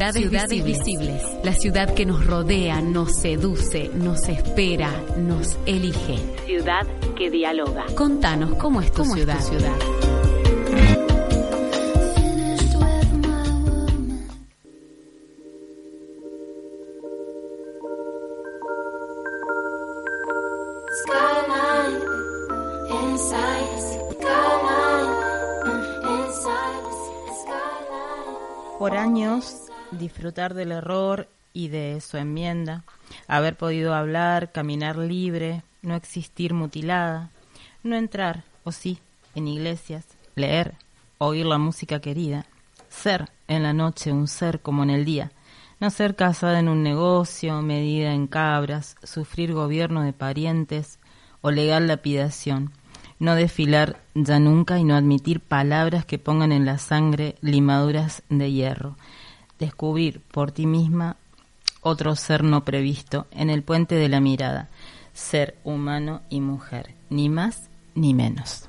Ciudades, visibles. La ciudad que nos rodea, nos seduce, nos espera, nos elige. Ciudad que dialoga. Contanos, ¿cómo es tu ciudad? Es tu ciudad? Disfrutar del error y de su enmienda, haber podido hablar, caminar libre, no existir mutilada, no entrar, o sí, en iglesias, leer, oír la música querida, ser en la noche un ser como en el día, no ser casada en un negocio, medida en cabras, sufrir gobierno de parientes o legal lapidación, no desfilar ya nunca y no admitir palabras que pongan en la sangre limaduras de hierro, descubrir por ti misma otro ser no previsto en el puente de la mirada, ser humano y mujer, ni más ni menos.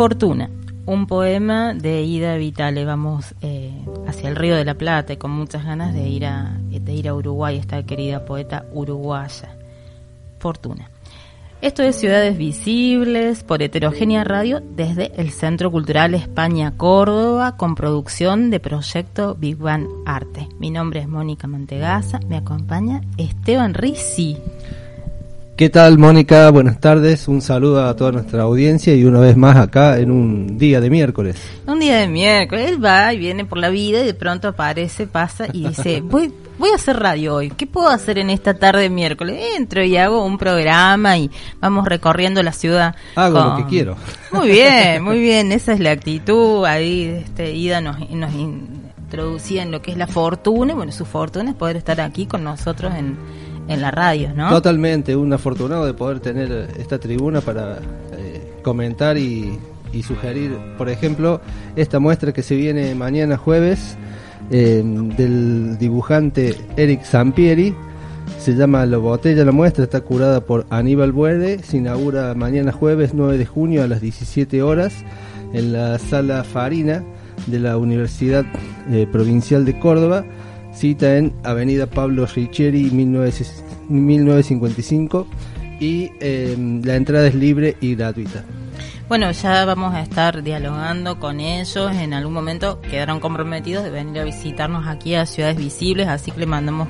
Fortuna, un poema de Ida Vitale. Vamos eh, hacia el Río de la Plata y con muchas ganas de ir a, de ir a Uruguay, esta querida poeta uruguaya. Fortuna. Esto es Ciudades Visibles por Heterogénea Radio desde el Centro Cultural España Córdoba con producción de Proyecto Big Bang Arte. Mi nombre es Mónica Mantegaza, me acompaña Esteban Rizzi. ¿Qué tal, Mónica? Buenas tardes. Un saludo a toda nuestra audiencia y una vez más acá en un día de miércoles. Un día de miércoles. Él va y viene por la vida y de pronto aparece, pasa y dice, voy, voy a hacer radio hoy. ¿Qué puedo hacer en esta tarde de miércoles? Entro y hago un programa y vamos recorriendo la ciudad. Hago lo que quiero. Muy bien, muy bien. Esa es la actitud. Ahí, este, Ida nos, nos introducía en lo que es la fortuna. Bueno, su fortuna es poder estar aquí con nosotros en en la radio, ¿no? Totalmente, un afortunado de poder tener esta tribuna para eh, comentar y, sugerir, por ejemplo, esta muestra que se viene mañana jueves eh, del dibujante Eric Sampieri. Se llama La Botella la muestra, está curada por Aníbal Buerde, se inaugura mañana jueves 9 de junio a las 17 horas en la sala Farina de la Universidad eh, Provincial de Córdoba cita en Avenida Pablo Riccieri 1955 y em, la entrada es libre y gratuita. Bueno, ya vamos a estar dialogando con ellos. En algún momento quedaron comprometidos de venir a visitarnos aquí a Ciudades Visibles, así que le mandamos,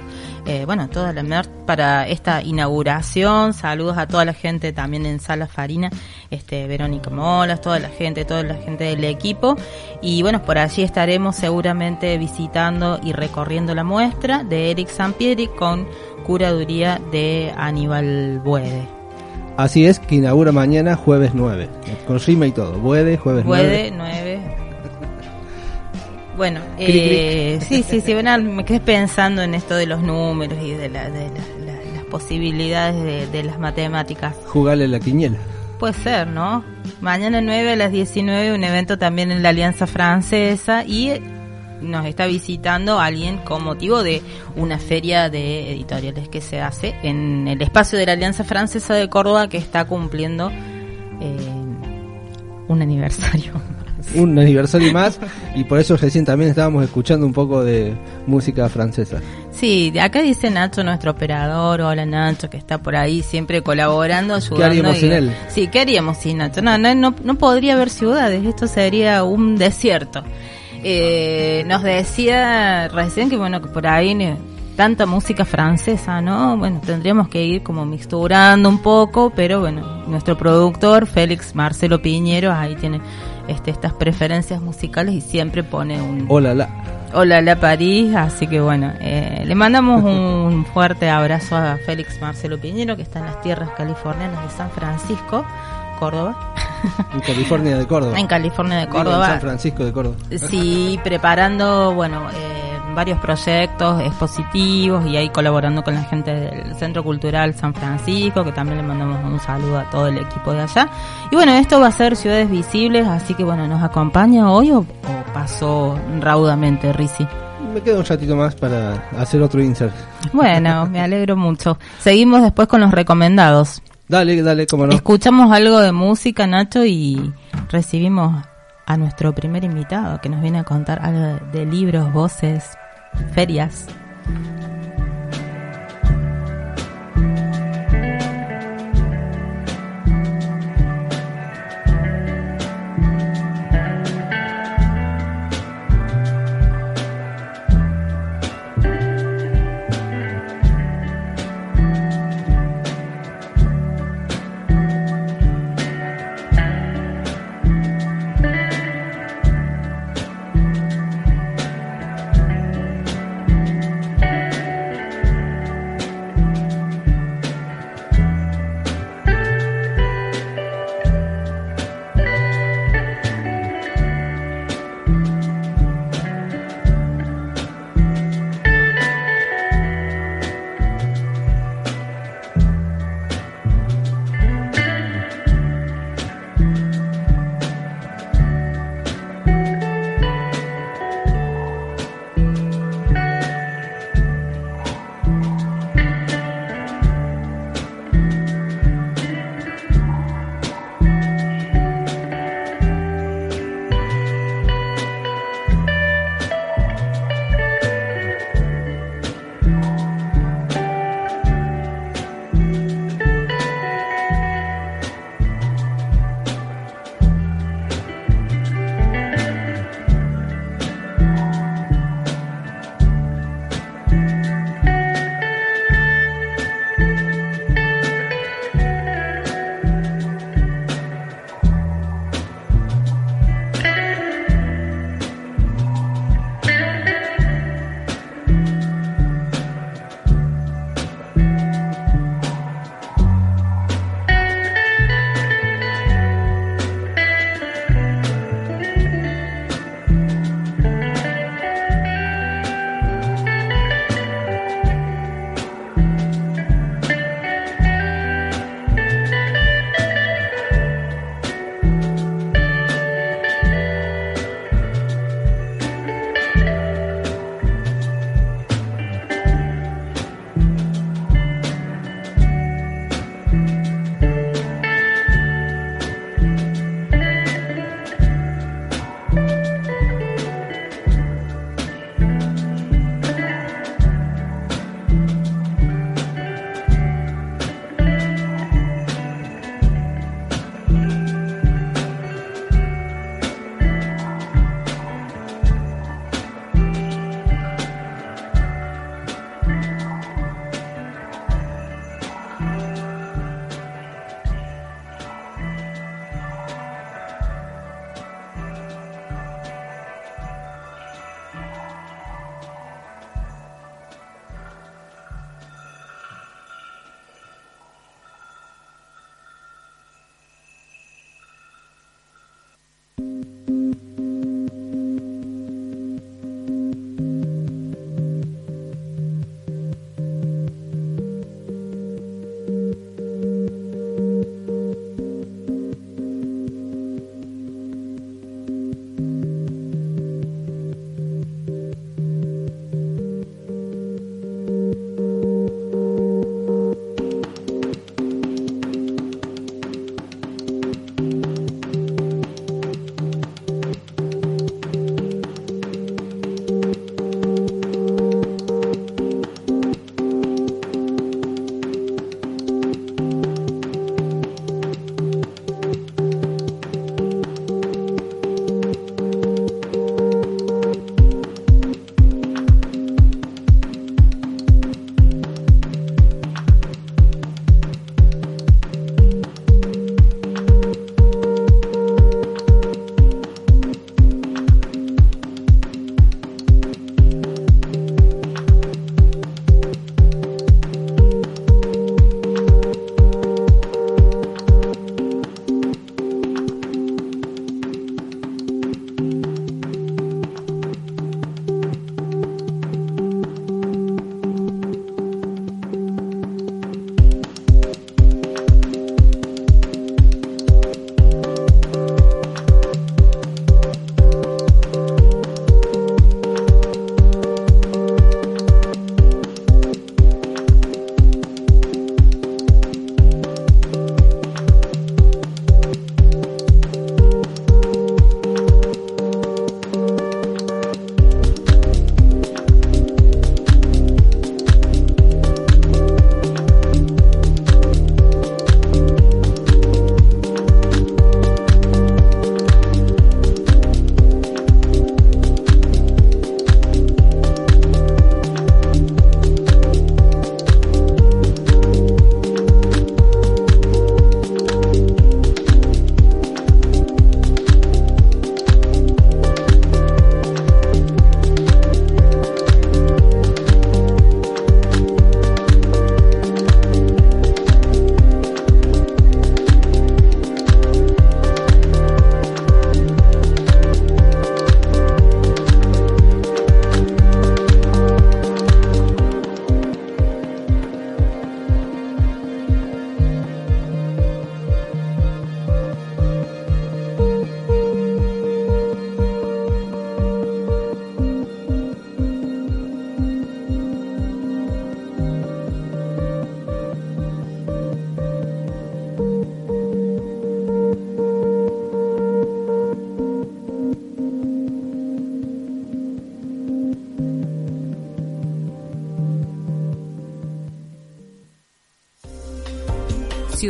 eh, bueno, toda la para esta inauguración. Saludos a toda la gente también en Sala Farina, este, Verónica Molas, toda la gente, toda la gente del equipo. Y bueno, por allí estaremos seguramente visitando y recorriendo la muestra de Eric Sampieri con curaduría de Aníbal Buede. Así es, que inaugura mañana jueves 9, con rima y todo. Buede, jueves 9. 9. Bueno, eh, sí, sí, sí, bueno, me quedé pensando en esto de los números y de, las posibilidades de, las matemáticas. Jugarle la quiñela. Puede ser, ¿no? Mañana 9 a las 19 un evento también en la Alianza Francesa y nos está visitando alguien con motivo de una feria de editoriales que se hace en el espacio de la Alianza Francesa de Córdoba que está cumpliendo eh, un aniversario. Un aniversario más y por eso recién también estábamos escuchando un poco de música francesa. Sí, acá dice Nacho, nuestro operador, hola Nacho, que está por ahí siempre colaborando, ayudando. ¿Qué haríamos sin él? Sí, ¿qué haríamos sin Nacho? No, no, no, no podría haber ciudades, esto sería un desierto. Eh, nos decía recién que bueno que por ahí tanta música francesa, ¿no? Bueno, tendríamos que ir como mixturando un poco, pero bueno, nuestro productor Félix Marcelo Piñero ahí tiene este, estas preferencias musicales y siempre pone un Hola la Hola la París, así que bueno, eh, le mandamos un fuerte abrazo a Félix Marcelo Piñero que está en las tierras californianas de San Francisco Córdoba. En California de Córdoba. En California de Córdoba. en San Francisco de Córdoba. Sí, preparando, bueno, eh, varios proyectos expositivos y ahí colaborando con la gente del Centro Cultural San Francisco, que también le mandamos un saludo a todo el equipo de allá. Y bueno, esto va a ser Ciudades Visibles, así que bueno, ¿nos acompaña hoy o, o pasó raudamente, Risi? Me queda un ratito más para hacer otro insert. Bueno, me alegro mucho. Seguimos después con los recomendados. Dale, dale, cómo no. Escuchamos algo de música, Nacho, y recibimos a nuestro primer invitado que nos viene a contar algo de libros, voces, ferias.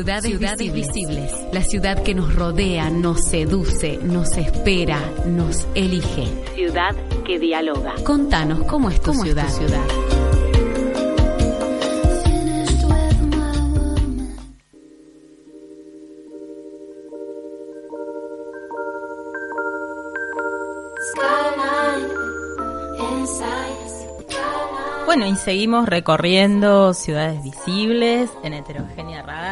Ciudades, visibles. La ciudad que nos rodea, nos seduce, nos espera, nos elige. Ciudad que dialoga. Contanos cómo es tu ciudad. ciudad? Bueno, y seguimos recorriendo ciudades visibles en Heterogénea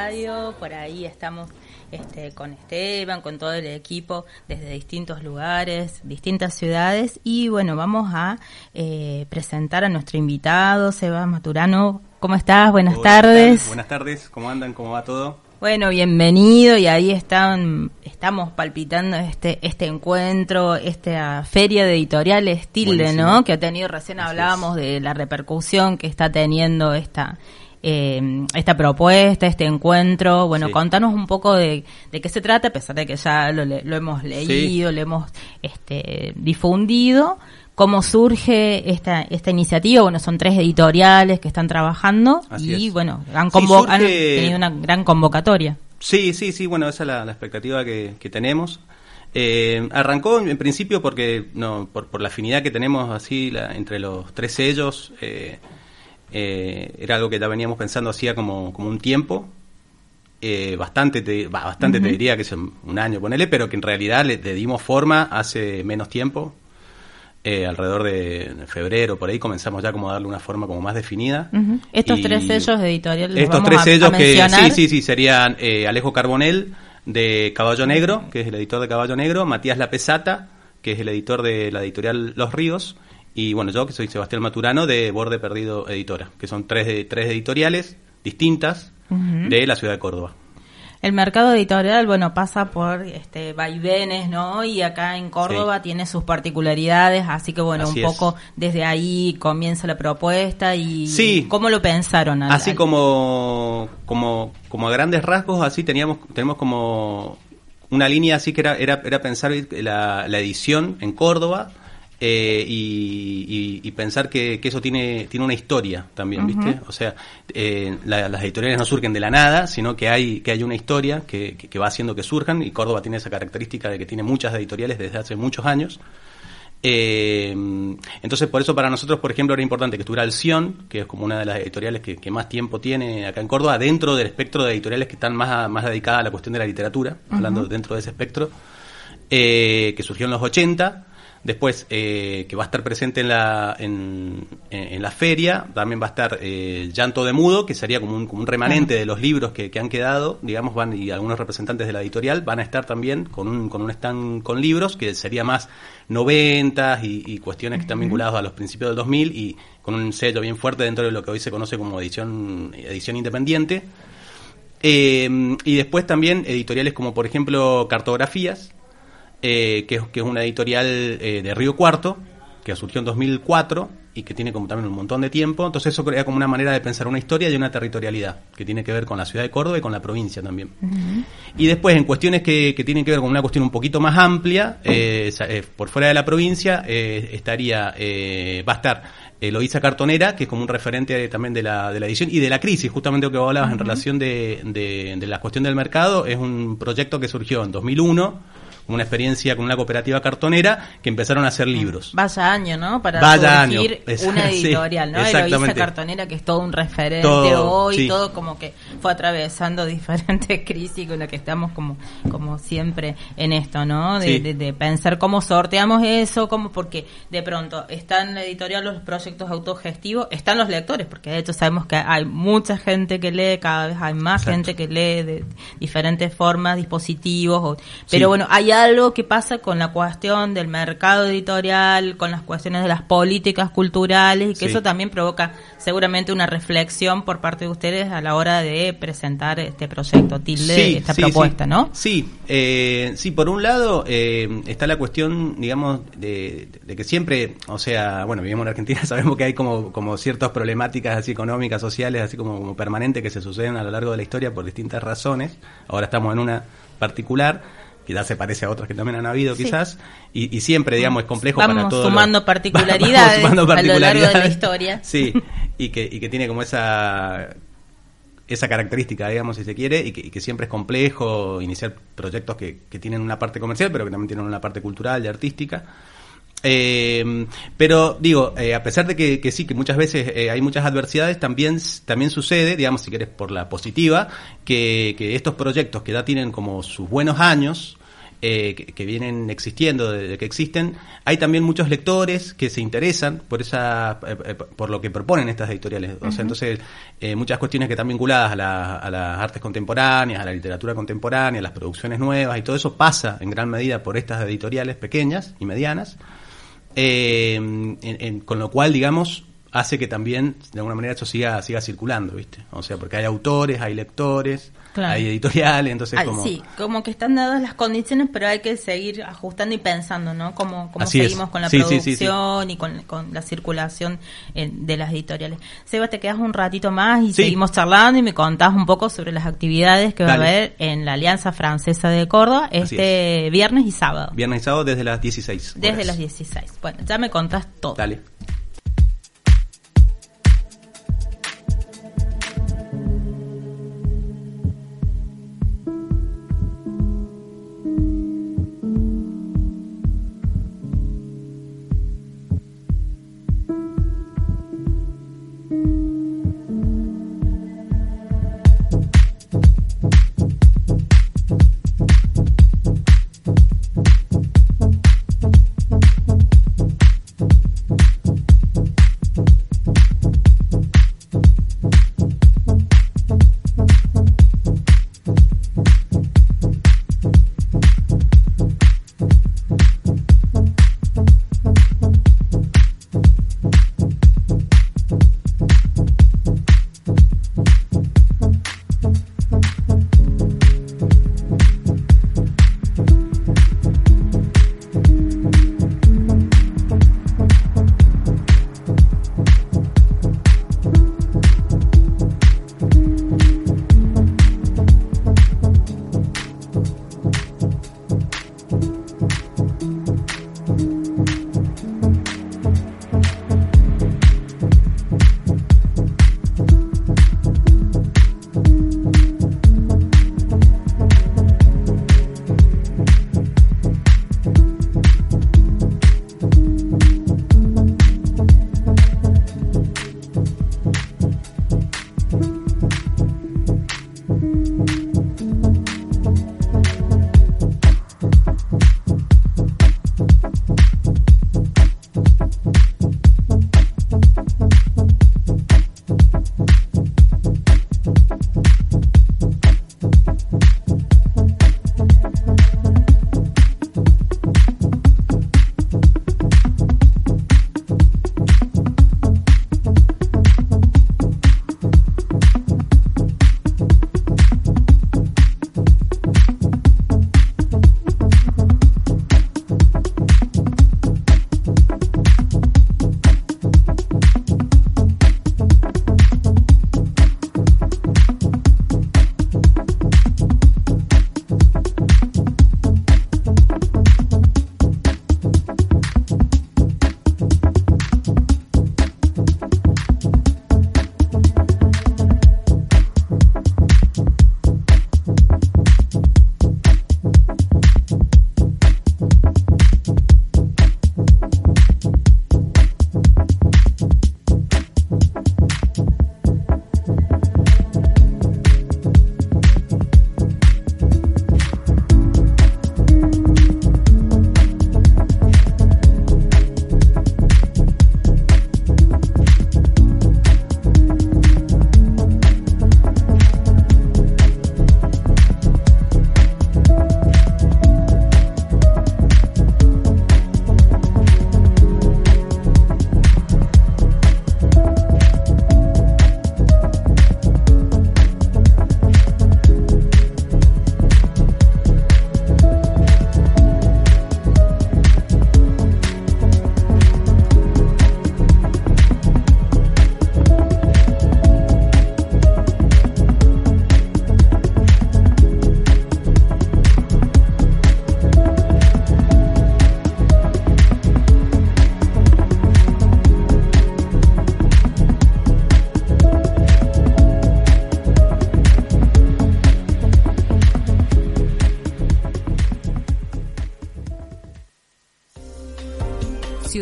Radio. Por ahí estamos este, con Esteban, con todo el equipo desde distintos lugares, distintas ciudades. Y bueno, vamos a eh, presentar a nuestro invitado, Seba Maturano. ¿Cómo estás? Buenas tardes. Buenas tardes, ¿cómo andan? ¿Cómo va todo? Bueno, bienvenido y ahí están, estamos palpitando este este encuentro, esta feria de editoriales Tilde, ¿no? Que ha tenido, recién hablábamos de la repercusión que está teniendo esta eh, esta propuesta, este encuentro. Bueno, contanos un poco de, de, qué se trata, a pesar de que ya lo, lo hemos leído, lo hemos este, difundido cómo surge esta, esta iniciativa. Bueno, son tres editoriales que están trabajando y, bueno, han, tenido una gran convocatoria. Sí, sí, sí, bueno, esa es la, expectativa que, tenemos. Eh, arrancó en principio porque no por, por, la afinidad que tenemos así entre los tres sellos eh, eh, era algo que ya veníamos pensando hacía como, como un tiempo bastante te, bastante te diría que es un año ponele pero que en realidad le dimos forma hace menos tiempo eh, alrededor de febrero, por ahí comenzamos ya como a darle una forma como más definida. Estos tres sellos editoriales. Estos tres sellos que sí, sí, sí, serían eh, Alejo Carbonel de Caballo Negro, que es el editor de Caballo Negro, Matías La Pesata, que es el editor de la editorial Los Ríos, y bueno, yo que soy Sebastián Maturano de Borde Perdido Editora, que son tres, tres editoriales distintas de la ciudad de Córdoba el mercado editorial, bueno, pasa por este vaivenes, ¿no? Y acá en Córdoba tiene sus particularidades, así que bueno, un poco desde ahí comienza la propuesta y sí. cómo lo pensaron. así como como como a grandes rasgos, así teníamos tenemos como una línea así que era era, era pensar la, la edición en Córdoba eh, y, pensar que, eso tiene, tiene una historia también, ¿viste? O sea, eh, las editoriales no surgen de la nada, sino que hay, que hay una historia que, va haciendo que surjan, y Córdoba tiene esa característica de que tiene muchas editoriales desde hace muchos años. Eh, entonces, por eso para nosotros, por ejemplo, era importante que estuviera Alción, que es como una de las editoriales que, más tiempo tiene acá en Córdoba, dentro del espectro de editoriales que están más, más dedicadas a la cuestión de la literatura, hablando dentro de ese espectro, que surgió en los 80 Después, eh, que va a estar presente en la, en, la feria, también va a estar eh, Llanto de Mudo, que sería como un, como un remanente de los libros que, han quedado, digamos, van y algunos representantes de la editorial van a estar también con un, con un stand con libros, que sería más noventas y, cuestiones que están vinculadas a los principios del 2000 y con un sello bien fuerte dentro de lo que hoy se conoce como edición, edición independiente. Eh, y después también editoriales como, por ejemplo, Cartografías, eh, que, es, una editorial eh, de Río Cuarto, que surgió en 2004 y que tiene como también un montón de tiempo. Entonces eso crea como una manera de pensar una historia y una territorialidad, que tiene que ver con la ciudad de Córdoba y con la provincia también. Y después en cuestiones que, tienen que ver con una cuestión un poquito más amplia, eh, por fuera de la provincia, estaría, va a estar Eloísa Cartonera, que es como un referente también de la, de la edición y de la crisis, justamente lo que vos hablabas en relación de, de, de, la cuestión del mercado, es un proyecto que surgió en 2001 una experiencia con una cooperativa cartonera que empezaron a hacer libros. Vaya año, ¿no? Para Vaya año. una editorial, ¿no? Eloísa Cartonera, que es todo un referente hoy, todo como que fue atravesando diferentes crisis con las que estamos como, como siempre en esto, ¿no? De, de, pensar cómo sorteamos eso, cómo, porque de pronto están en la editorial los proyectos autogestivos, están los lectores, porque de hecho sabemos que hay mucha gente que lee, cada vez hay más gente que lee de diferentes formas, dispositivos, pero bueno, hay algo que pasa con la cuestión del mercado editorial, con las cuestiones de las políticas culturales, y que eso también provoca seguramente una reflexión por parte de ustedes a la hora de presentar este proyecto, tilde, esta propuesta, ¿no? Sí, eh, sí, por un lado eh, está la cuestión, digamos, de, que siempre, o sea, bueno, vivimos en Argentina, sabemos que hay como, como ciertas problemáticas así económicas, sociales, así como, como permanentes que se suceden a lo largo de la historia por distintas razones. Ahora estamos en una particular quizás se parece a otras que también han habido quizás, y, siempre, digamos, es complejo para todos. Sumando particularidades a lo largo de la historia. Sí, y que, y que tiene como esa esa característica, digamos, si se quiere, y que, y que siempre es complejo iniciar proyectos que, que tienen una parte comercial, pero que también tienen una parte cultural y artística. Eh, pero digo, eh, a pesar de que, que sí, que muchas veces eh, hay muchas adversidades, también, también sucede, digamos, si quieres por la positiva, que, que estos proyectos que ya tienen como sus buenos años, eh, que, que vienen existiendo desde que existen, hay también muchos lectores que se interesan por esa eh, eh, por lo que proponen estas editoriales. O sea, entonces eh, muchas cuestiones que están vinculadas a, la- a las artes contemporáneas, a la literatura contemporánea, a las producciones nuevas y todo eso pasa en gran medida por estas editoriales pequeñas y medianas. En- en- con lo cual, digamos, hace que también, de alguna manera, eso siga, siga circulando, ¿viste? O sea, porque hay autores, hay lectores, Claro. hay editoriales, entonces Ay, como... Sí, como que están dadas las condiciones, pero hay que seguir ajustando y pensando, ¿no? Así es. seguimos con la Sí, sí, producción y con, con la circulación eh, de las editoriales. Seba, te quedas un ratito más y seguimos charlando y me contás un poco sobre las actividades que va a haber en la Alianza Francesa de Córdoba este viernes y sábado. Viernes y sábado desde las 16 Desde las 16. Bueno, ya me contás todo. Dale.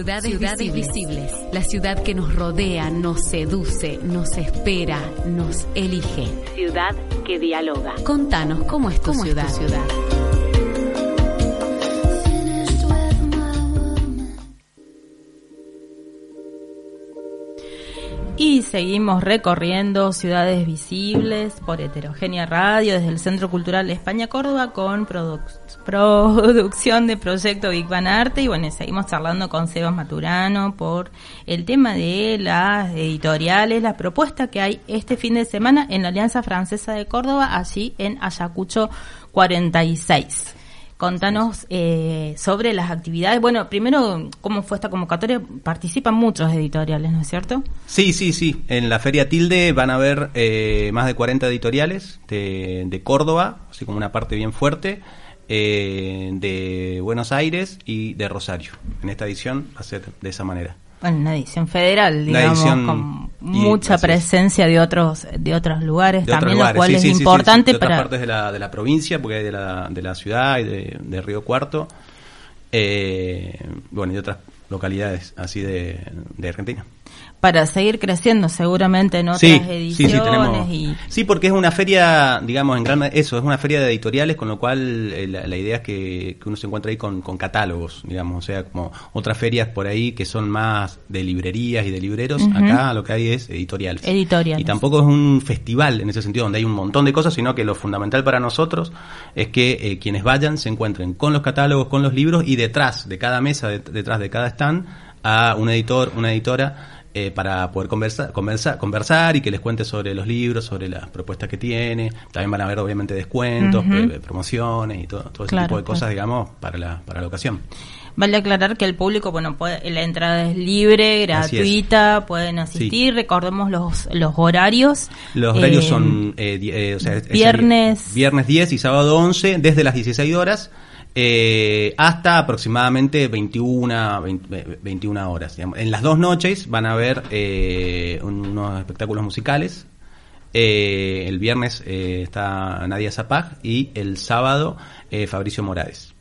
Ciudades, visibles. La ciudad que nos rodea, nos seduce, nos espera, nos elige. Ciudad que dialoga. Contanos cómo es tu ciudad. ciudad? Y seguimos recorriendo ciudades visibles por Heterogénea Radio desde el Centro Cultural de España Córdoba con producción de Proyecto Big Bang Arte. Y bueno, seguimos charlando con Sebas Maturano por el tema de las editoriales, la propuesta que hay este fin de semana en la Alianza Francesa de Córdoba, allí en Ayacucho 46. Contanos eh, sobre las actividades. Bueno, primero, ¿cómo fue esta convocatoria? Participan muchos editoriales, ¿no es cierto? Sí, sí, sí. En la Feria Tilde van a haber eh, más de 40 editoriales de, de, Córdoba, así como una parte bien fuerte, eh, de Buenos Aires y de Rosario. En esta edición va a ser de esa manera. Bueno, una edición federal, digamos, con mucha presencia de otros de otros lugares también, lo cual es importante de para... partes de la, de la provincia, porque hay de la, de la ciudad y de, de Río Cuarto, eh, bueno, y otras localidades así de, de Argentina para seguir creciendo seguramente en otras ediciones. Sí, y... sí, porque es una feria, digamos, en gran eso, es una feria de editoriales, con lo cual eh, la, idea es que, uno se encuentre ahí con, catálogos, digamos, o sea, como otras ferias por ahí que son más de librerías y de libreros, acá lo que hay es editoriales. Editoriales. Y tampoco es un festival en ese sentido, donde hay un montón de cosas, sino que lo fundamental para nosotros es que eh, quienes vayan se encuentren con los catálogos, con los libros y detrás de cada mesa, detrás de cada stand, a un editor, una editora eh, para poder conversar, conversar, conversar y que les cuente sobre los libros, sobre las propuestas que tiene. También van a haber obviamente descuentos, eh, promociones y todo, todo ese tipo de cosas, digamos, para la, para la ocasión. Vale aclarar que el público, bueno, puede, la entrada es libre, gratuita, pueden asistir. Recordemos los, los horarios. Los horarios son eh, viernes. viernes 10 y sábado 11, desde las 16 horas eh, hasta aproximadamente 21, 21 horas. En las dos noches van a haber eh, unos espectáculos musicales. Eh, el viernes está Nadia Zapag y el sábado Fabricio Morales.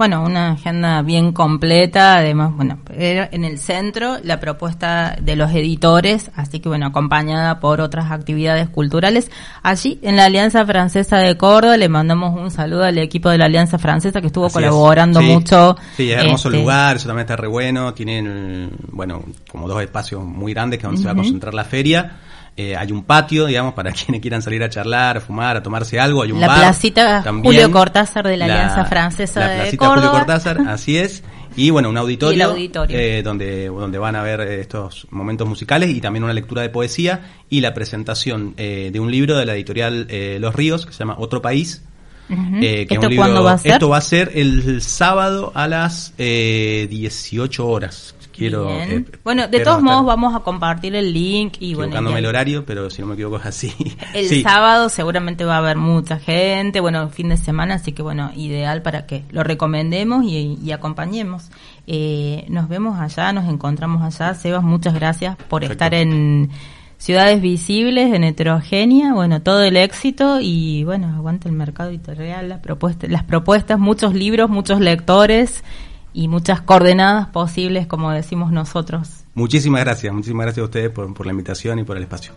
Bueno, una agenda bien completa, además, bueno, en el centro la propuesta de los editores, así que bueno, acompañada por otras actividades culturales. Allí, en la Alianza Francesa de Córdoba, le mandamos un saludo al equipo de la Alianza Francesa que estuvo colaborando mucho. Sí, es hermoso este, lugar, eso también está re bueno, tienen, bueno, como dos espacios muy grandes que donde se va a concentrar la feria eh, hay un patio, digamos, para quienes quieran salir a charlar, a fumar, a tomarse algo. Hay un la bar. placita Julio Cortázar de la, Alianza Francesa la placita Julio Cortázar, así es. Y bueno, un auditorio, Eh, donde, donde van a ver estos momentos musicales y también una lectura de poesía y la presentación eh, de un libro de la editorial eh, Los Ríos que se llama Otro País. ¿Esto cuándo va a ser? Esto va a ser el sábado a las 18 horas. Eh, bueno, de todos modos vamos a compartir el link y bueno. el horario, pero si no me equivoco es así. El sábado seguramente va a haber mucha gente, bueno, fin de semana, así que bueno, ideal para que lo recomendemos y, acompañemos. Eh, nos vemos allá, nos encontramos allá. Sebas, muchas gracias por estar en Ciudades Visibles, en Heterogénea, bueno, todo el éxito y bueno, aguanta el mercado editorial, las propuestas, las propuestas, muchos libros, muchos lectores y muchas coordenadas posibles, como decimos nosotros. Muchísimas gracias, muchísimas gracias a ustedes por, por la invitación y por el espacio.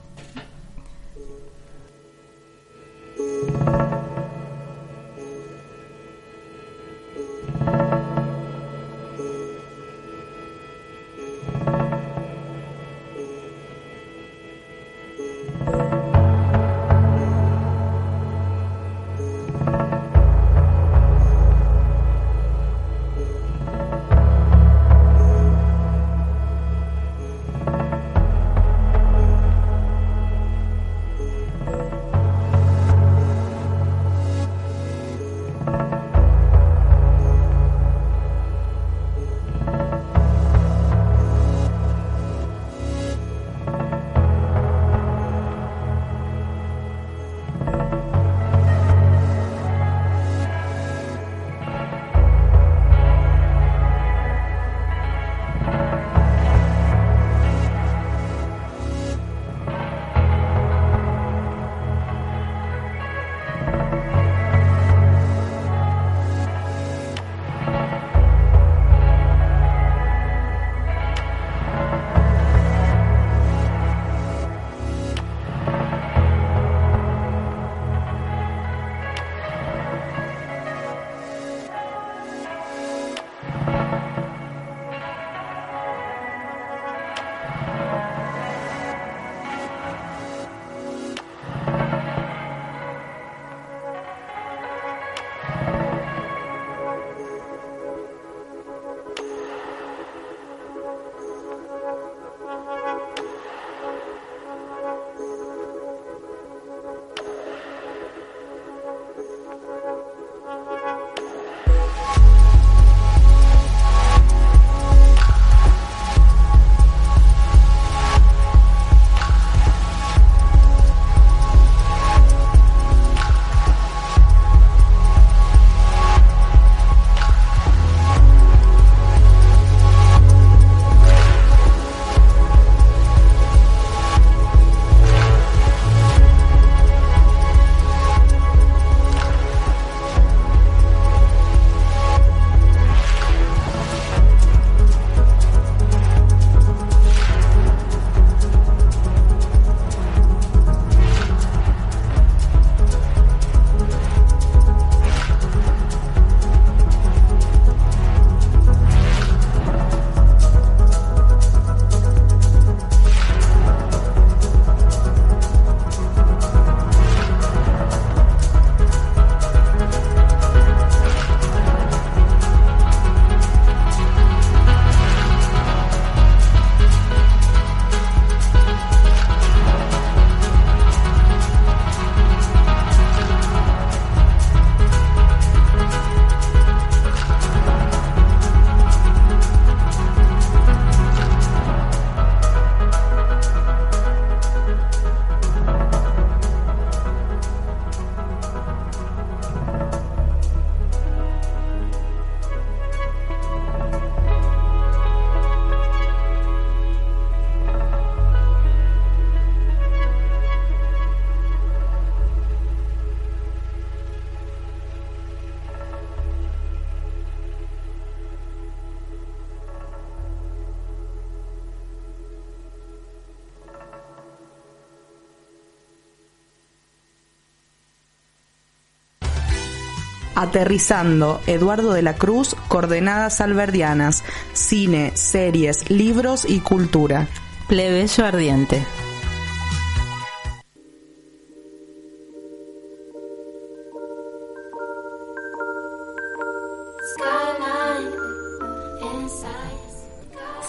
Aterrizando, Eduardo de la Cruz, Coordenadas Alberdianas, Cine, Series, Libros y Cultura. Plebeyo Ardiente.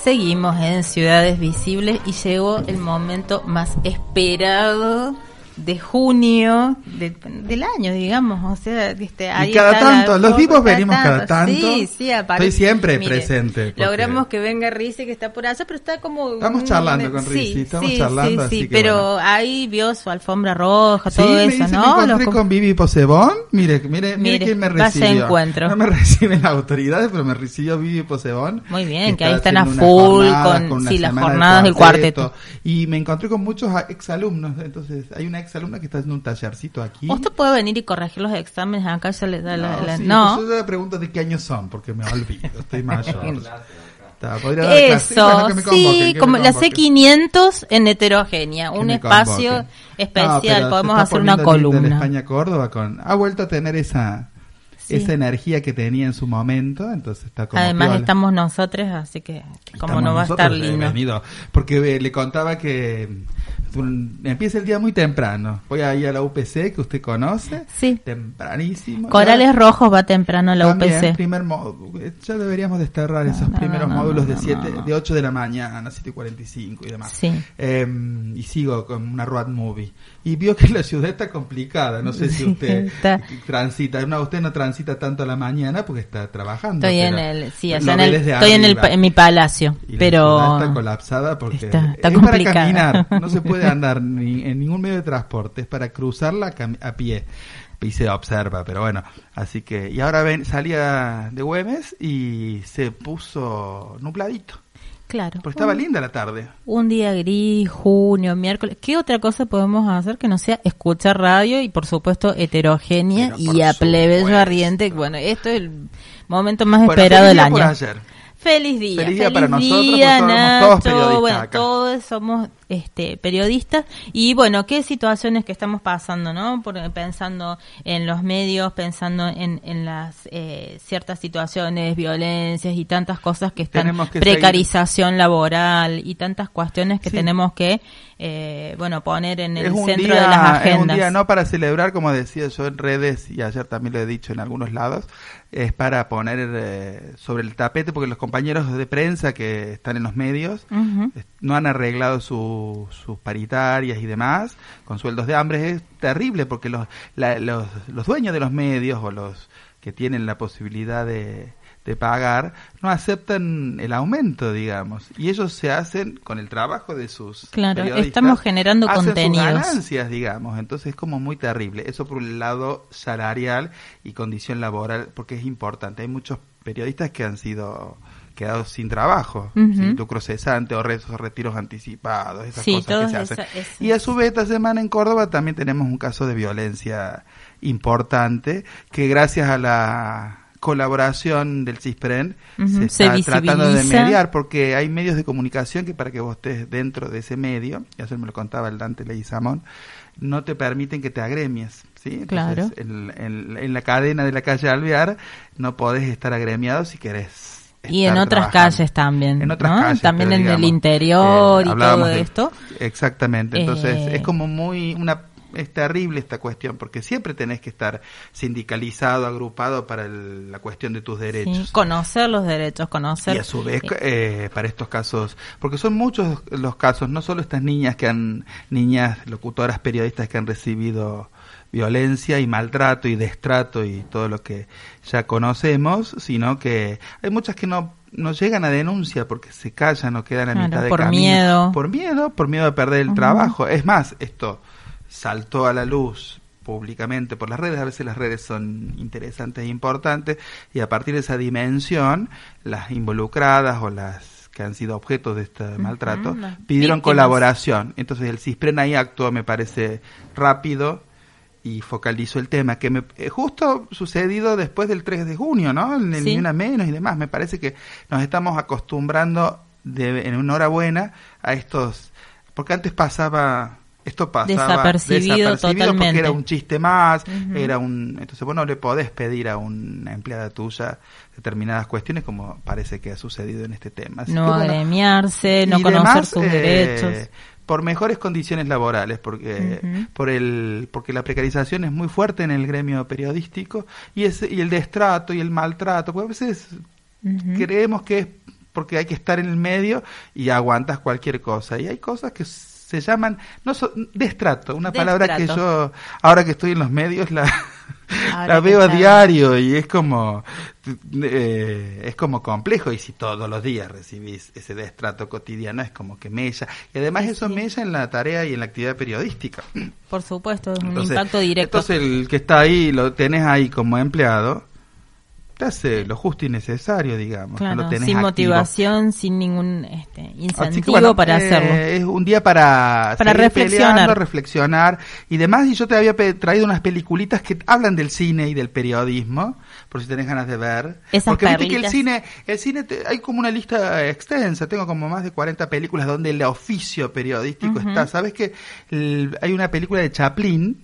Seguimos en Ciudades Visibles y llegó el momento más esperado de junio del año, digamos, o sea, este, ahí y cada tanto, los vivos venimos cada tanto. Sí, sí, aparece. Estoy siempre presente. Logramos que venga Rice, que está por allá, pero está como... Estamos charlando con Rice, estamos charlando. Sí, sí, pero ahí vio su alfombra roja, todo eso, ¿no? Me encontré con Vivi Posebón, mire, mire, mire, quién me recibió. encuentro. No me reciben las autoridades, pero me recibió Vivi Posebón. Muy bien, que, ahí están a full con, con las jornadas del cuarteto. Y me encontré con muchos exalumnos, entonces hay una exalumna que está haciendo un tallercito aquí. Usted puede venir y corregir los exámenes acá, ya le da no, la... Sí, no. Pues yo le pregunto de qué años son, porque me olvido, estoy mayor. Eso, sí, como la C500 en heterogénea, un espacio especial, podemos hacer una columna. En España Córdoba con ha vuelto a tener esa esa energía que tenía en su momento, entonces está como Además estamos nosotros, así que como no va a estar lindo. Porque le contaba que empieza el día muy temprano. Voy ahí a la UPC que usted conoce. Sí. Tempranísimo. Corales Rojos va temprano a la UPC. Primer ya deberíamos desterrar esos primeros módulos de siete, de 8 de la mañana, 7 y 45 y demás. Sí. Em, y sigo con una road movie. Y vio que la ciudad está complicada. No sé si usted transita. No, usted no transita tanto a la mañana porque está trabajando. Estoy en el, sí, en el, estoy en, el, en mi palacio. pero está colapsada porque está, es para caminar. No se puede andar ni en ningún medio de transporte, es para cruzarla a pie. Y se observa, pero bueno, así que, y ahora ven, salía de Güemes y se puso nubladito. Claro. Porque estaba linda la tarde. Un día gris, junio, miércoles. ¿Qué otra cosa podemos hacer que no sea escuchar radio y, por supuesto, heterogénea y a plebeyo ardiente? Bueno, esto es el momento más esperado del año. Feliz día. Feliz día para nosotros, somos todos periodistas. Bueno, todos somos este, periodistas. Y bueno, qué situaciones que estamos pasando, ¿no? Por, pensando en los medios, pensando en, en las eh, ciertas situaciones, violencias y tantas cosas que están, precarización laboral y tantas cuestiones que tenemos que, eh, bueno, poner en el centro de las agendas. Es un día no para celebrar, como decía yo en redes y ayer también lo he dicho en algunos lados, es para poner eh, sobre el tapete, porque los compañeros de prensa que están en los medios no han arreglado sus paritarias y demás, con sueldos de hambre. Es terrible porque los, los, los dueños de los medios o los que tienen la posibilidad de, de pagar, no aceptan el aumento, digamos. Y ellos se hacen con el trabajo de sus Claro, estamos generando hacen contenidos. Sus ganancias, digamos. Entonces es como muy terrible. Eso por un lado salarial y condición laboral, porque es importante. Hay muchos periodistas que han sido quedados sin trabajo, sin lucro cesante o retiros anticipados, esas cosas que se hacen. y a su vez esta semana en Córdoba también tenemos un caso de violencia importante que gracias a la colaboración del CISPREN se está tratando de mediar porque hay medios de comunicación que para que vos estés dentro de ese medio, y eso me lo contaba el Dante Leguizamón, no te permiten que te agremies. ¿sí? claro. En, en, la cadena de la calle Alvear no podés estar agremiado si querés. Y en otras calles también. En otras calles. También en el interior y todo esto. Exactamente. Entonces eh, es como muy una es terrible esta cuestión porque siempre tenés que estar sindicalizado, agrupado para la cuestión de tus derechos. conocer los derechos, conocer. Y a su vez, eh, para estos casos, porque son muchos los casos, no solo estas niñas que han, niñas locutoras, periodistas que han recibido violencia y maltrato y destrato y todo lo que ya conocemos, sino que hay muchas que no no llegan a denuncia porque se callan o quedan a mitad de por camino. miedo. Por miedo, por miedo de perder el trabajo. Es más, esto saltó a la luz públicamente por las redes, a veces las redes son interesantes e importantes, y a partir de esa dimensión, las involucradas o las que han sido objeto de este maltrato, pidieron colaboración. Entonces el CISPREN ahí actuó, me parece, rápido y focalizó el tema, que me, eh, justo sucedido después del 3 de junio, ¿no? En el Ni Una Menos y demás. Me parece que nos estamos acostumbrando de, en una hora buena a estos, porque antes pasaba Esto pasaba Desapercibido porque totalmente. era un chiste más, era un entonces vos no le podés pedir a una empleada tuya determinadas cuestiones como parece que ha sucedido en este tema. Así no que, bueno, agremiarse, no conocer demás, sus eh, derechos. Por mejores condiciones laborales porque por el porque la precarización es muy fuerte en el gremio periodístico y ese y el destrato y el maltrato porque a veces creemos que es porque hay que estar en el medio y aguantas cualquier cosa. Y hay cosas que se llaman no so- destrato una palabra que yo ahora que estoy en los medios la la que veo a diario y es como eh, es como complejo. Y si todos los días recibís ese destrato cotidiano es como que mella. Y además eso mella en la tarea y en la actividad periodística. Por supuesto, es un Entonces, impacto directo. entonces el que está ahí lo tenés ahí como empleado te hace lo justo y necesario digamos no Claro, lo tenés sin activo. motivación, sin ningún este, Así incentivo que, bueno, para eh, hacerlo. Es un día para, Para reflexionar. peleando, reflexionar y demás. Y yo te había traído unas peliculitas que hablan del cine y del periodismo, por si tenés ganas de ver. Esas Porque viste que el cine, el cine te- hay como una lista extensa. Tengo como más de 40 películas donde el oficio periodístico está. ¿Sabes que el- hay una película de Chaplin?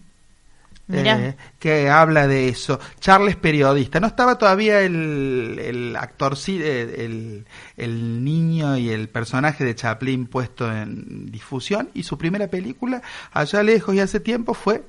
Eh, que habla de eso. Charles periodista. No estaba todavía el, el actor, eh, el, el niño y el personaje de Chaplin puesto en difusión y su primera película, allá lejos y hace tiempo, fue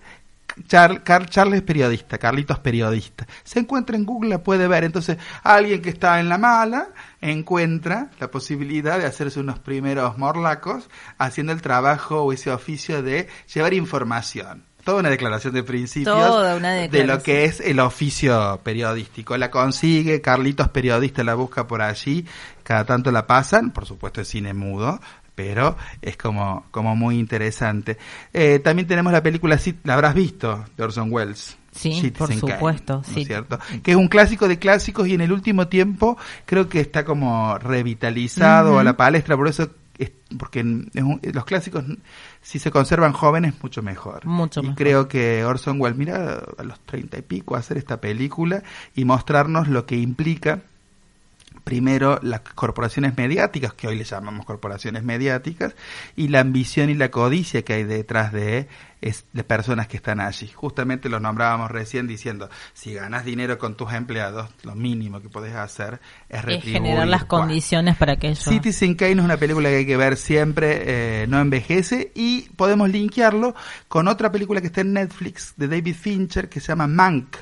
Charles periodista, Carlitos periodista. Se encuentra en Google, la puede ver. Entonces, alguien que está en la mala encuentra la posibilidad de hacerse unos primeros morlacos haciendo el trabajo o ese oficio de llevar información. Toda una declaración de principios Toda una de lo declaración. que es el oficio periodístico. La consigue, Carlitos periodista la busca por allí, cada tanto la pasan, por supuesto es cine mudo, pero es como, como muy interesante. Eh, también tenemos la película, la habrás visto, de Orson Welles. Sí, por Kane, supuesto, ¿no es sí. cierto? Que es un clásico de clásicos y en el último tiempo creo que está como revitalizado a la palestra, por eso es- porque en- es un- los clásicos si se conservan jóvenes mucho mejor. Mucho y mejor. creo que Orson Welles mira a los treinta y pico hacer esta película y mostrarnos lo que implica primero las corporaciones mediáticas, que hoy le llamamos corporaciones mediáticas, y la ambición y la codicia que hay detrás de, es, de personas que están allí. Justamente los nombrábamos recién diciendo, si ganas dinero con tus empleados, lo mínimo que podés hacer es Es generar las Bueno, condiciones para que ellos... Citizen Kane es una película que hay que ver siempre, eh, no envejece, y podemos linkearlo con otra película que está en Netflix de David Fincher que se llama Mank,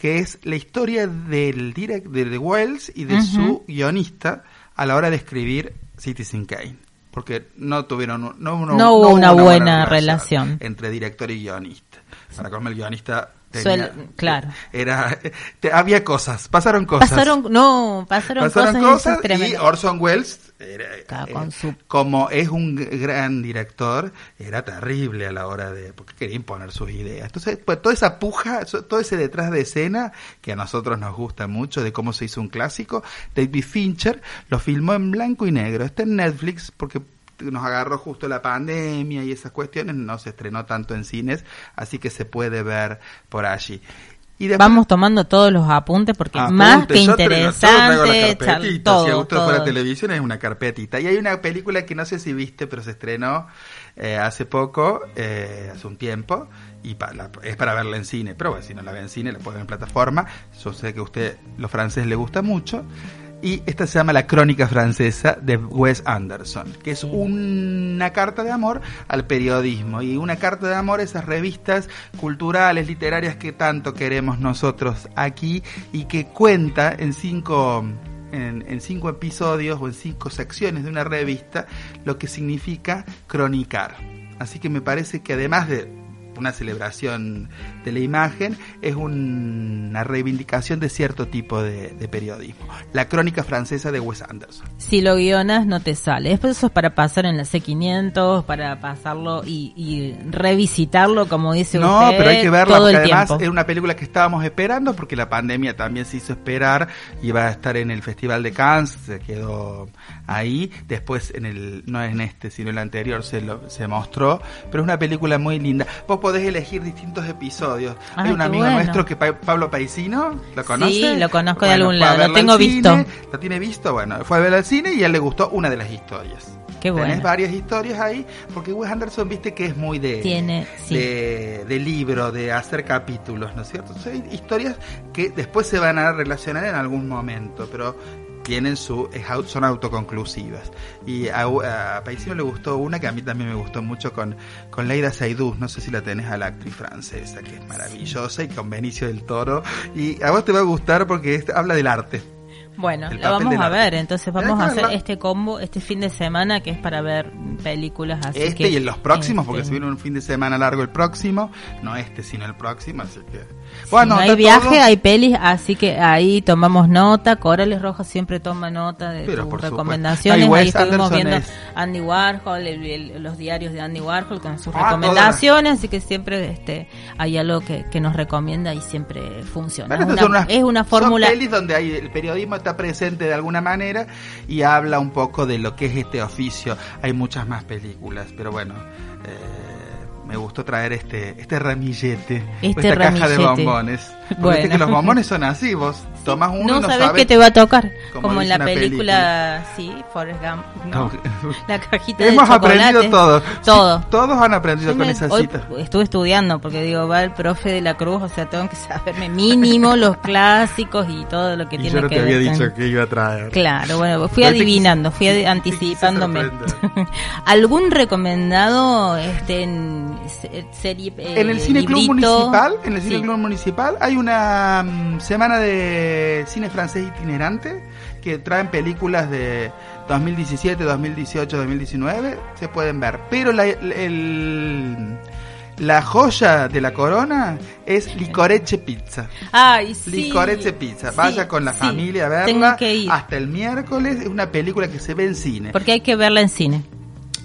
que es la historia del direct de, Wells y de su guionista a la hora de escribir Citizen Kane. Porque no tuvieron no, no- No hubo una buena relación. entre director y guionista. Para el guionista tenía- Suele- claro. era te- había cosas, pasaron cosas. Pasaron, no, pasaron, Pasaron cosas, y Orson Welles, era- eh, con su- como es un gran director, era terrible a la hora de, porque quería imponer sus ideas. Entonces, pues toda esa puja, todo ese detrás de escena, que a nosotros nos gusta mucho de cómo se hizo un clásico, David Fincher lo filmó en blanco y negro. Está en Netflix porque nos agarró justo la pandemia y esas cuestiones, no se estrenó tanto en cines, así que se puede ver por allí. Y después- Vamos tomando todos los apuntes porque Apunte, más que yo traigo interesante, char- si a todo, gusto fuera todo. televisión es una carpetita. Y hay una película que no sé si viste, pero se estrenó eh, hace poco, eh, hace un tiempo, y pa- la- es para verla en cine. Pero bueno, si no la ve en cine, la puede ver en plataforma. Yo sé que a usted, los franceses, le gusta mucho. Y esta se llama La Crónica Francesa de Wes Anderson, que es una carta de amor al periodismo y una carta de amor a esas revistas culturales, literarias que tanto queremos nosotros aquí y que cuenta en cinco, en, en cinco episodios o en cinco secciones de una revista lo que significa cronicar. Así que me parece que además de una celebración de la imagen, es un- una reivindicación de cierto tipo de, de periodismo. La crónica francesa de Wes Anderson. Si lo guionas no te sale. Después eso es para pasar en la C500, para pasarlo y, y revisitarlo, como dice No, usted, pero hay que verla porque además tiempo. es una película que estábamos esperando porque la pandemia también se hizo esperar y va a estar en el Festival de Cannes, se quedó ahí, después en el no en este, sino en el anterior se lo, se mostró, pero es una película muy linda. Vos podés elegir distintos episodios. Ah, Hay un amigo bueno. nuestro que pa- Pablo Paisino, ¿lo conoce? Sí, lo conozco de Bueno, algún fue a lado, lo tengo visto. cine, ¿Lo tiene visto? Bueno, fue a ver al cine y a él le gustó una de las historias. Qué bueno. Tenés varias historias ahí, porque Wes Anderson, viste que es muy de, Tiene, sí. de, de libro, de hacer capítulos, ¿no es cierto? Hay historias que después se van a relacionar en algún momento, pero tienen su son autoconclusivas. Y a, a Paisino le gustó una que a mí también me gustó mucho con, con Leida Seydoux, no sé si la tenés a la actriz francesa, que es maravillosa, y con Benicio del Toro. Y a vos te va a gustar porque es- habla del arte. Bueno, lo vamos a ver, entonces vamos a hacer este combo este fin de semana que es para ver películas así este que, y en los próximos, porque este, se viene un fin de semana largo el próximo, no este, sino el próximo, así que... si Bueno, no hay viaje, todo. hay pelis, así que ahí tomamos nota. Corales Rojas siempre toma nota de Pero tus por supuesto. recomendaciones. Ahí estuvimos Anderson viendo es- Andy Warhol, el- el- los diarios de Andy Warhol con sus Ah, recomendaciones, así que siempre este hay algo que, que nos recomienda y siempre funciona. Bueno, es, una, son unas- es una son fórmula. pelis donde hay, el periodismo está presente de alguna manera y habla un poco de lo que es este oficio. Hay muchas más películas, pero bueno, eh, me gustó traer este este ramillete, Este esta caja de bombones. Porque Bueno. viste que los bombones son así, vos tomás uno no y no sabes sabes qué te va a tocar, como como en la una película, sí, Forrest Gump, ¿no? la cajita Hemos de aprendido todo. todo. Sí, todos han aprendido Yo con me- esa cita. estuve estudiando porque digo, va el profe de la Cruz, o sea, tengo que saberme mínimo los clásicos y todo lo que Y tiene yo no que te había ver con- dicho que iba a traer. Claro, bueno, fui Pero te adivinando, fui anticipándome. ¿Algún recomendado este, en se- serie eh, En el Cine Club? Municipal, en el Cine Sí. Club Municipal hay una mm, semana de cine francés itinerante que traen películas de 2017, 2018, 2019, se pueden ver. Pero la, el- la joya de la corona es Licoreche Pizza. Ay, sí. Licoreche Pizza. Sí, Vaya con la sí. familia a verla. Tengo que ir. Hasta el miércoles es una película que se ve en cine. Porque hay que verla en cine.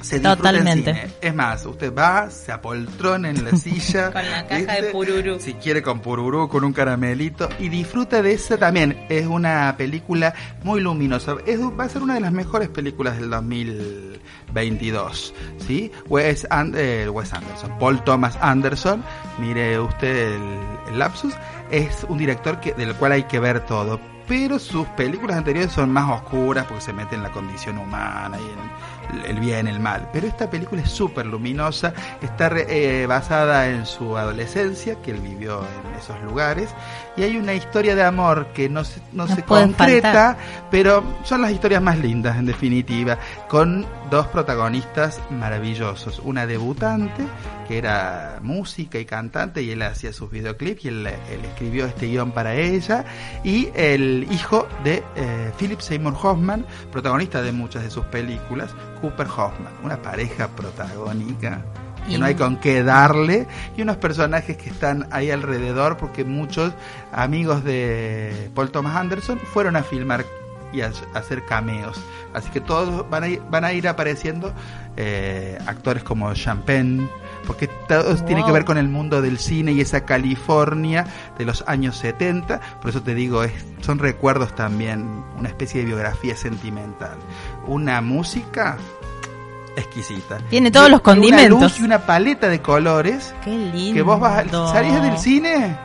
Se Totalmente. en cine. Es más, usted va, se apoltrona en la silla. Con la caja de pururú. Si quiere con pururú, con un caramelito. Y disfruta de esa también. Es una película muy luminosa. Es, va a ser una de las mejores películas del 2022. ¿Sí? Wes, And- eh, Wes Anderson. Paul Thomas Anderson. Mire usted el, el lapsus. Es un director que, del cual hay que ver todo. Pero sus películas anteriores son más oscuras porque se mete en la condición humana y en el bien, el mal. Pero esta película es súper luminosa, está eh, basada en su adolescencia, que él vivió en esos lugares, y hay una historia de amor que no se, no se concreta, faltar. pero son las historias más lindas, en definitiva, con dos protagonistas maravillosos. Una debutante, que era música y cantante, y él hacía sus videoclips, y él, él escribió este guion para ella, y el hijo de eh, Philip Seymour Hoffman, protagonista de muchas de sus películas, Cooper Hoffman, una pareja protagónica que Y- no hay con qué darle. Y unos personajes que están ahí alrededor porque muchos amigos de Paul Thomas Anderson fueron a filmar y a, hacer cameos. Así que todos van a ir, van a ir apareciendo eh, actores como Champagne porque todos tienen que Wow. ver con el mundo del cine y esa California de los años 70 por eso te digo es, son recuerdos también una especie de biografía sentimental. Una música exquisita. Tiene todos Y- los Una condimentos. luz y una paleta de colores Qué lindo. que vos vas a, salís del cine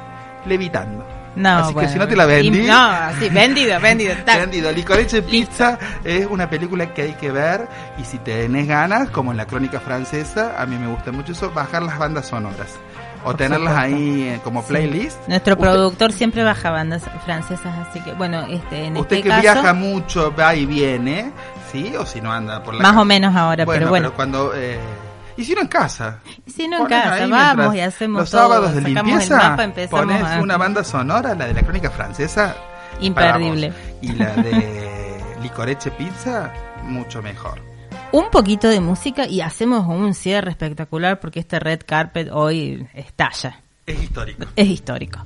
levitando. No, Así que si no te la vendí. No, sí, vendido, vendido. tac. Vendido. Licorice Pizza es una película que hay que ver y si tenés ganas, como en la crónica francesa, a mí me gusta mucho eso, bajar las bandas sonoras o Por tenerlas supuesto. ahí eh, como Sí. playlist. Nuestro Usted- productor siempre baja bandas francesas, así que bueno, este, en Usted este que caso, viaja mucho, va y viene, ¿sí? O si no anda por la más calle. o menos ahora, bueno, pero bueno. cuando... Eh, y si no en casa. si no en Pones casa, vamos y hacemos los todo, sábados de limpieza, mapa, pones a... una banda sonora, la de la crónica francesa, Imperdible. y la de Licoreche Pizza, mucho mejor. Un poquito de música y hacemos un cierre espectacular porque este red carpet hoy estalla. Es histórico. Es histórico.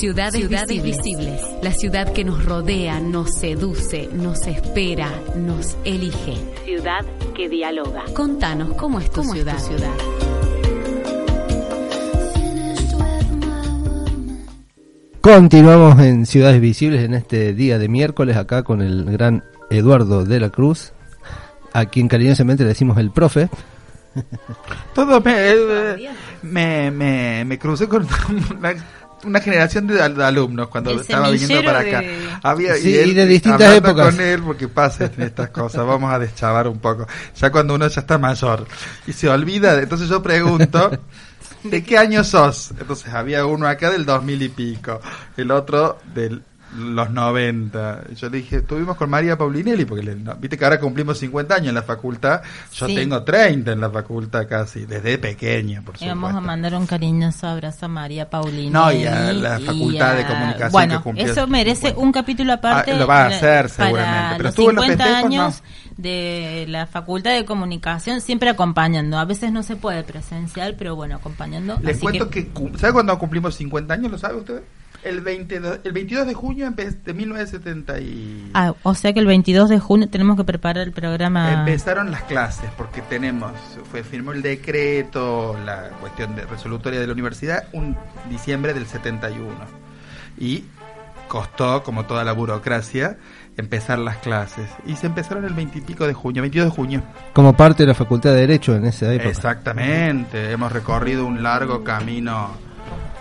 Ciudades, visibles. La ciudad que nos rodea, nos seduce, nos espera, nos elige. Ciudad que dialoga. Contanos, ¿cómo es tu ciudad? Continuamos en Ciudades Visibles en este día de miércoles acá con el gran Eduardo de la Cruz, a quien cariñosamente le decimos el profe. Todo me, eh, me, me, me crucé con una, una generación de, al- de alumnos cuando El estaba viniendo para acá. de- Había, Sí, y de distintas hablando épocas. con él porque pasa en estas cosas, vamos a deschavar un poco. Ya cuando uno ya está mayor y se olvida, de- entonces yo pregunto, ¿de qué año sos? Entonces había uno acá del 2000 y pico, el otro del los 90. Yo le dije, estuvimos con María Paulinelli, porque le- no, viste que ahora cumplimos 50 años en la facultad. Yo Sí. tengo 30 en la facultad casi, desde pequeña, por Y supuesto. vamos a mandar un cariñoso abrazo a María Paulina. No, y a la Facultad de Comunicación Bueno, que cumplió eso merece 50. un capítulo aparte. Ah, lo va a hacer, seguramente, pero los estuvo en los 50 festejos, años de la Facultad de Comunicación, siempre acompañando. A veces no se puede presencial, pero bueno, acompañando. Les Así cuento que, cum- ¿sabe cuándo cumplimos 50 años? ¿Lo sabe usted? El, 22, el 22 de junio de 1970 y... Ah, o sea que el 22 de junio tenemos que preparar el programa. Empezaron las clases porque tenemos, fue firmó el decreto, la cuestión de resolutoria de la universidad, un diciembre del 71. Y costó, como toda la burocracia, empezar las clases. Y se empezaron el 20 y pico de junio, 22 de junio. Como parte de la Facultad de Derecho en esa época. Exactamente, hemos recorrido un largo camino,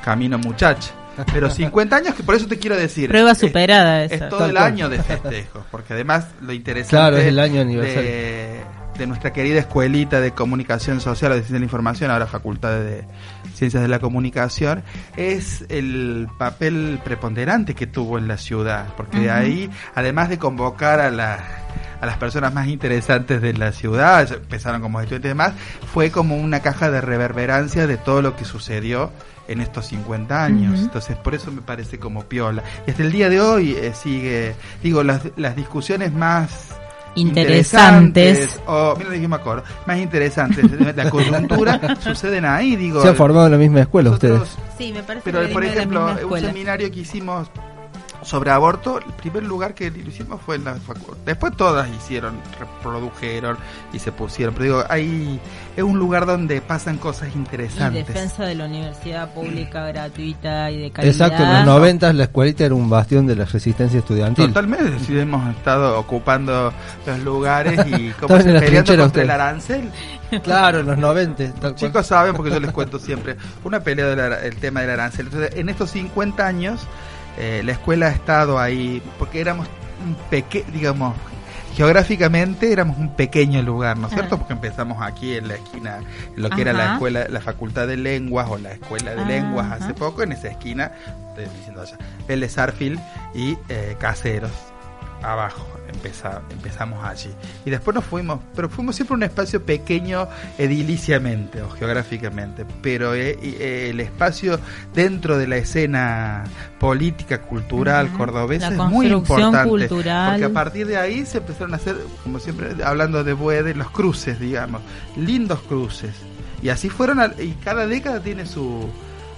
camino muchacho. Pero 50 años, que por eso te quiero decir. Prueba es- superada Es, esa. todo Tal el cual. año de festejos, porque además lo interesante Claro, es el año aniversario. de, de nuestra querida escuelita de comunicación social o de ciencia de la información, ahora facultad de ciencias de la comunicación, es el papel preponderante que tuvo en la ciudad, porque de ahí, además de convocar a la a las personas más interesantes de la ciudad, empezaron como estudiantes y demás, fue como una caja de reverberancia de todo lo que sucedió en estos 50 años. Entonces, por eso me parece como piola. Y hasta el día de hoy eh, sigue, digo, las, las discusiones más Interesantes. o, mira, dije, me acuerdo, más interesantes la coyuntura suceden ahí, digo. Se han formado en la misma escuela nosotros- ustedes. Sí, me parece pero, que por ejemplo, un seminario que hicimos sobre aborto, el primer lugar que lo hicimos fue en la facultad. Después todas hicieron, reprodujeron y se pusieron. Pero digo, ahí es un lugar donde pasan cosas Y interesantes. defensa de la universidad pública, gratuita y de calidad. Exacto, en los 90 la escuelita era un bastión de la resistencia estudiantil. Totalmente, sí, hemos estado ocupando los lugares y como peleando contra el ustedes. arancel. Claro, en los 90. tal cual. Chicos saben porque yo les cuento siempre una pelea del tema del arancel. Entonces, en estos 50 años eh, la escuela ha estado ahí porque éramos un pequeño, digamos, geográficamente éramos un pequeño lugar, ¿no es cierto? Ah. Porque empezamos aquí en la esquina, en lo que era la escuela, la facultad de lenguas o la escuela de Ah, lenguas hace ajá. poco, en esa esquina, estoy diciendo allá, Vélez Arfield y eh, Caseros. Abajo. Empeza- empezamos allí. Y después nos fuimos, pero fuimos siempre un espacio pequeño ediliciamente o geográficamente. Pero eh, eh, el espacio dentro de la escena política, cultural cordobesa es muy importante. cultural. Porque a partir de ahí se empezaron a hacer, como siempre, hablando de Buede, los cruces, digamos. Lindos cruces. Y así fueron, al- y cada década tiene su,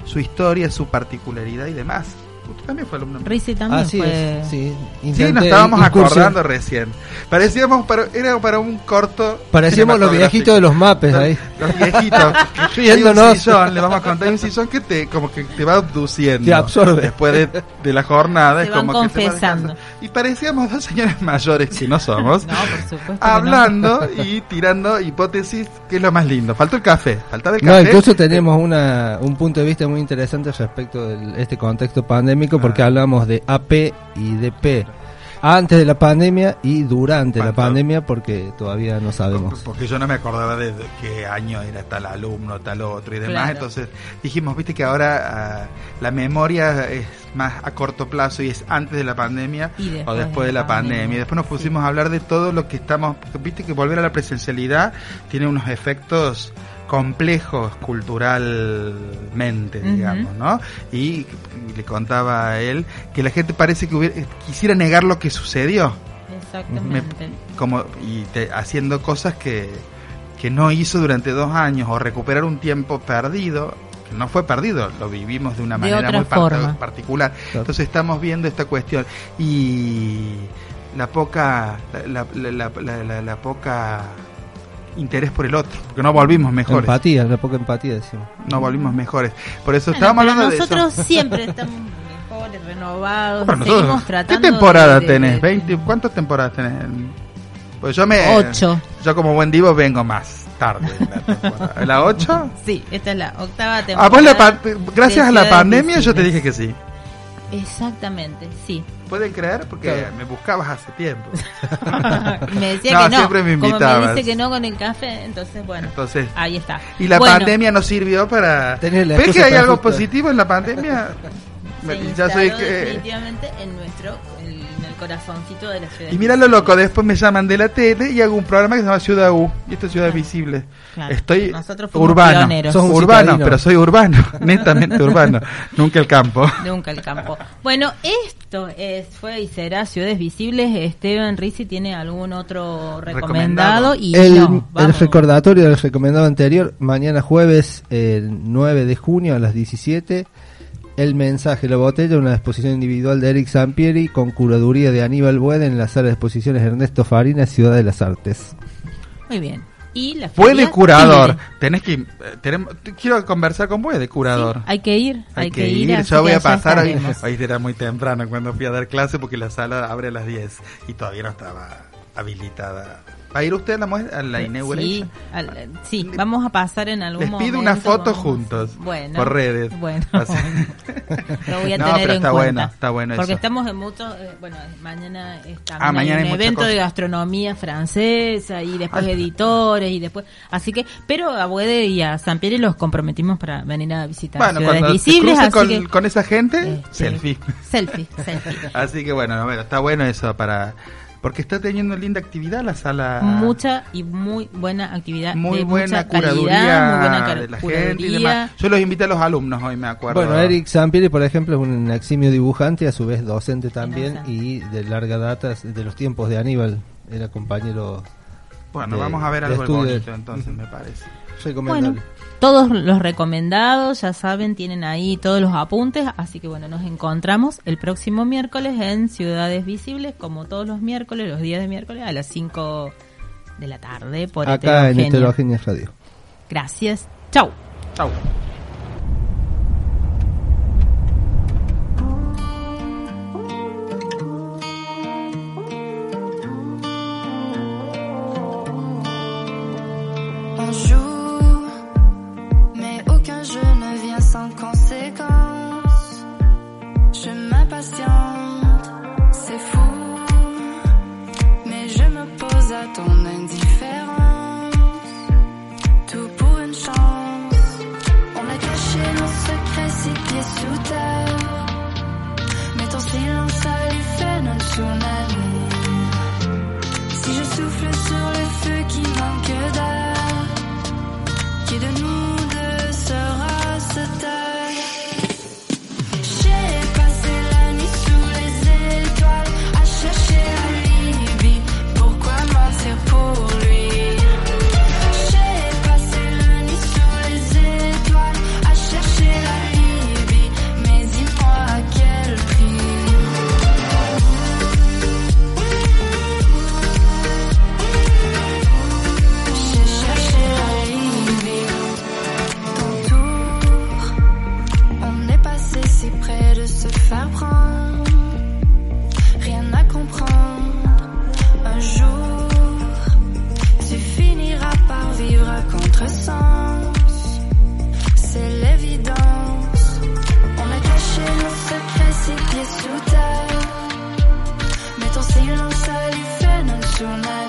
su historia, su particularidad y demás. Usted también fue alumno. Risi también Así fue. es, sí. Sí, Intenté nos estábamos incursión- acordando recién. Parecíamos, para, era para un corto. Parecíamos los viejitos de los mapes ahí. Los viejitos. Hay un Riéndonos. sillón, le vamos a contar, hay un sillón que te, como que te va abduciendo. Te absorbe. Después de, de la jornada. Se es van como que te confesando. Y parecíamos dos señores mayores, que no somos. No, por supuesto. que no. hablando y tirando hipótesis, que es lo más lindo. Faltó el café, faltaba el No, café. incluso tenemos una, un punto de vista muy interesante respecto de este contexto pandémico porque Ah. hablamos de AP y DP antes de la pandemia y durante la pandemia porque todavía no sabemos. Porque yo no me acordaba de, qué año era tal alumno, tal otro y demás. Claro. Entonces dijimos, viste que ahora ah, la memoria es más a corto plazo y es antes de la pandemia o después de la pandemia. Después nos pusimos a hablar de todo lo que estamos, porque viste que volver a la presencialidad tiene unos efectos complejos culturalmente, digamos, ¿no? Y, le contaba a él que la gente parece que hubiera- quisiera negar lo que sucedió Exactamente. como y te- haciendo cosas que, que no hizo durante dos años o recuperar un tiempo perdido que no fue perdido lo vivimos de una De manera muy forma. particular Claro. entonces estamos viendo esta cuestión y la poca la, la- la- la- la- la poca interés por el otro porque no volvimos mejores Empatía, la poca empatía decimos. no volvimos mejores por eso Bueno, estábamos hablando de nosotros siempre estamos mejores, renovados. Bueno, seguimos nosotros- tratando ¿Qué temporada de- tenés? de- 20, ¿Cuántas temporadas tenés? Pues yo me... Ocho. Yo como buen divo vengo más tarde. en La, temporada. ¿La 8? Sí, esta es la octava temporada. A vos la pa- gracias a la pandemia yo te dije que sí. Exactamente, sí. ¿Pueden creer? Porque me buscabas hace tiempo. Me decía No, que no. siempre me Como me invitabas. dice que no con el café, entonces bueno, Entonces, ahí está. y la Bueno, pandemia nos sirvió para... Tenés la ¿Ves que hay algo positivo en la pandemia? se ya soy que... definitivamente en nuestro, corazoncito de la ciudad. Y mira lo loco, después me llaman de la tele y hago un programa que se llama Ciudad U. Y esto es Ciudad Visible. Claro. Estoy Nosotros fuimos urbano. Sos urbano, pero soy urbano. Netamente urbano. Nunca el campo. Nunca el campo. Bueno, esto es, fue y será Ciudades Visibles. Esteban Rizzi tiene algún otro recomendado, Recomendado. y el, no, el vamos. recordatorio del recomendado anterior, mañana jueves el 9 de junio a las 17, el mensaje, la botella, una exposición individual de Eric Sampieri con curaduría de Aníbal Buede en la sala de exposiciones Ernesto Farina, Ciudad de las Artes. Muy bien. Y la curador. Tenés que. eh, tenemos- quiero conversar con Puede curador. Sí, hay que ir, hay, que, ir. así Yo voy a pasar hoy. Hoy era muy temprano cuando fui a dar clase porque la sala abre a las 10 y todavía no estaba habilitada. ¿Va a ir usted a la, a la Sí, al- sí, vamos a pasar en algún Les momento. pido una foto vamos- juntos Bueno, por redes. Bueno, Así. lo voy a No, tener pero en está cuenta. bueno, está bueno Porque eso. estamos en muchos. eh, bueno, mañana está Ah, mañana hay un mucha evento de gastronomía francesa y después Ay. editores y después. Así que, pero a Buede y a San Pierre los comprometimos para venir a visitar Bueno, ciudades visibles. Así con, que, con esa gente, este, selfie. Selfie, selfie. Así que bueno, bueno, está bueno eso para... Porque está teniendo linda actividad la sala. Mucha y muy buena actividad. muy de buena mucha curaduría calidad, muy buena de la curaduría. gente y demás. Yo los invité a los alumnos hoy, me acuerdo. Bueno, Eric Sampieri, por ejemplo, es un eximio dibujante, a su vez docente también y de larga data de los tiempos de Aníbal. Era compañero Bueno, de- vamos a ver algo bonito entonces, me parece. recomendable. Bueno, todos los recomendados, ya saben, tienen ahí todos los apuntes, así que bueno, nos encontramos el próximo miércoles en Ciudades Visibles, como todos los miércoles, los días de miércoles, a las 5 de la tarde por Acá en. Heterogénea Radio. Gracias. Chau. Chau. tonight.